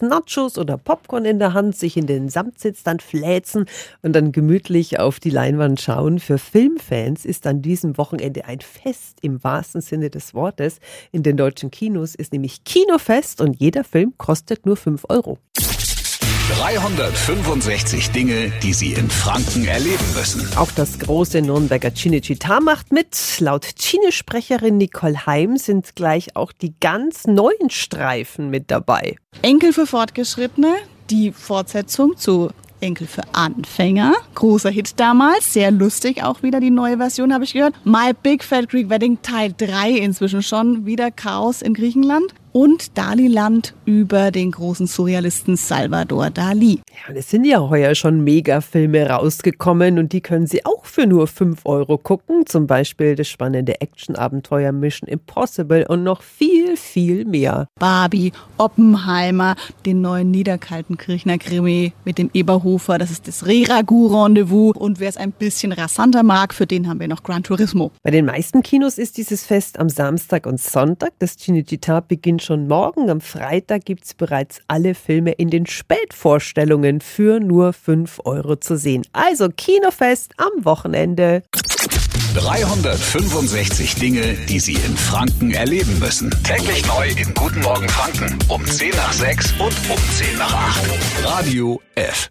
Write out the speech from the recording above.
Nachos oder Popcorn in der Hand, sich in den Samtsitz dann fläzen und dann gemütlich auf die Leinwand schauen. Für Filmfans ist an diesem Wochenende ein Fest im wahrsten Sinne des Wortes. In den deutschen Kinos ist nämlich Kinofest und jeder Film kostet nur 5 Euro. 365 Dinge, die Sie in Franken erleben müssen. Auch das große Nürnberger Cinecittà macht mit. Laut Cine-Sprecherin Nicole Heim sind gleich auch die ganz neuen Streifen mit dabei. Enkel für Fortgeschrittene, die Fortsetzung zu Enkel für Anfänger. Großer Hit damals, sehr lustig auch wieder die neue Version, habe ich gehört. My Big Fat Greek Wedding Teil 3 inzwischen schon, wieder Chaos in Griechenland und Daliland über den großen Surrealisten Salvador Dali. Ja, es sind ja heuer schon Megafilme rausgekommen und die können Sie auch für nur 5 Euro gucken. Zum Beispiel das spannende Action-Abenteuer Mission Impossible und noch viel, viel mehr. Barbie, Oppenheimer, den neuen Niederkaltenkirchner Krimi mit dem Eberhofer, das ist das Reragu-Rendezvous und wer es ein bisschen rasanter mag, für den haben wir noch Gran Turismo. Bei den meisten Kinos ist dieses Fest am Samstag und Sonntag. Das Cinecittà beginnt schon morgen. Am Freitag gibt es bereits alle Filme in den Spätvorstellungen für nur 5 Euro zu sehen. Also Kinofest am Wochenende. 365 Dinge, die Sie in Franken erleben müssen. Täglich neu in Guten Morgen Franken um 10 nach 6 und um 10 nach 8. Radio F.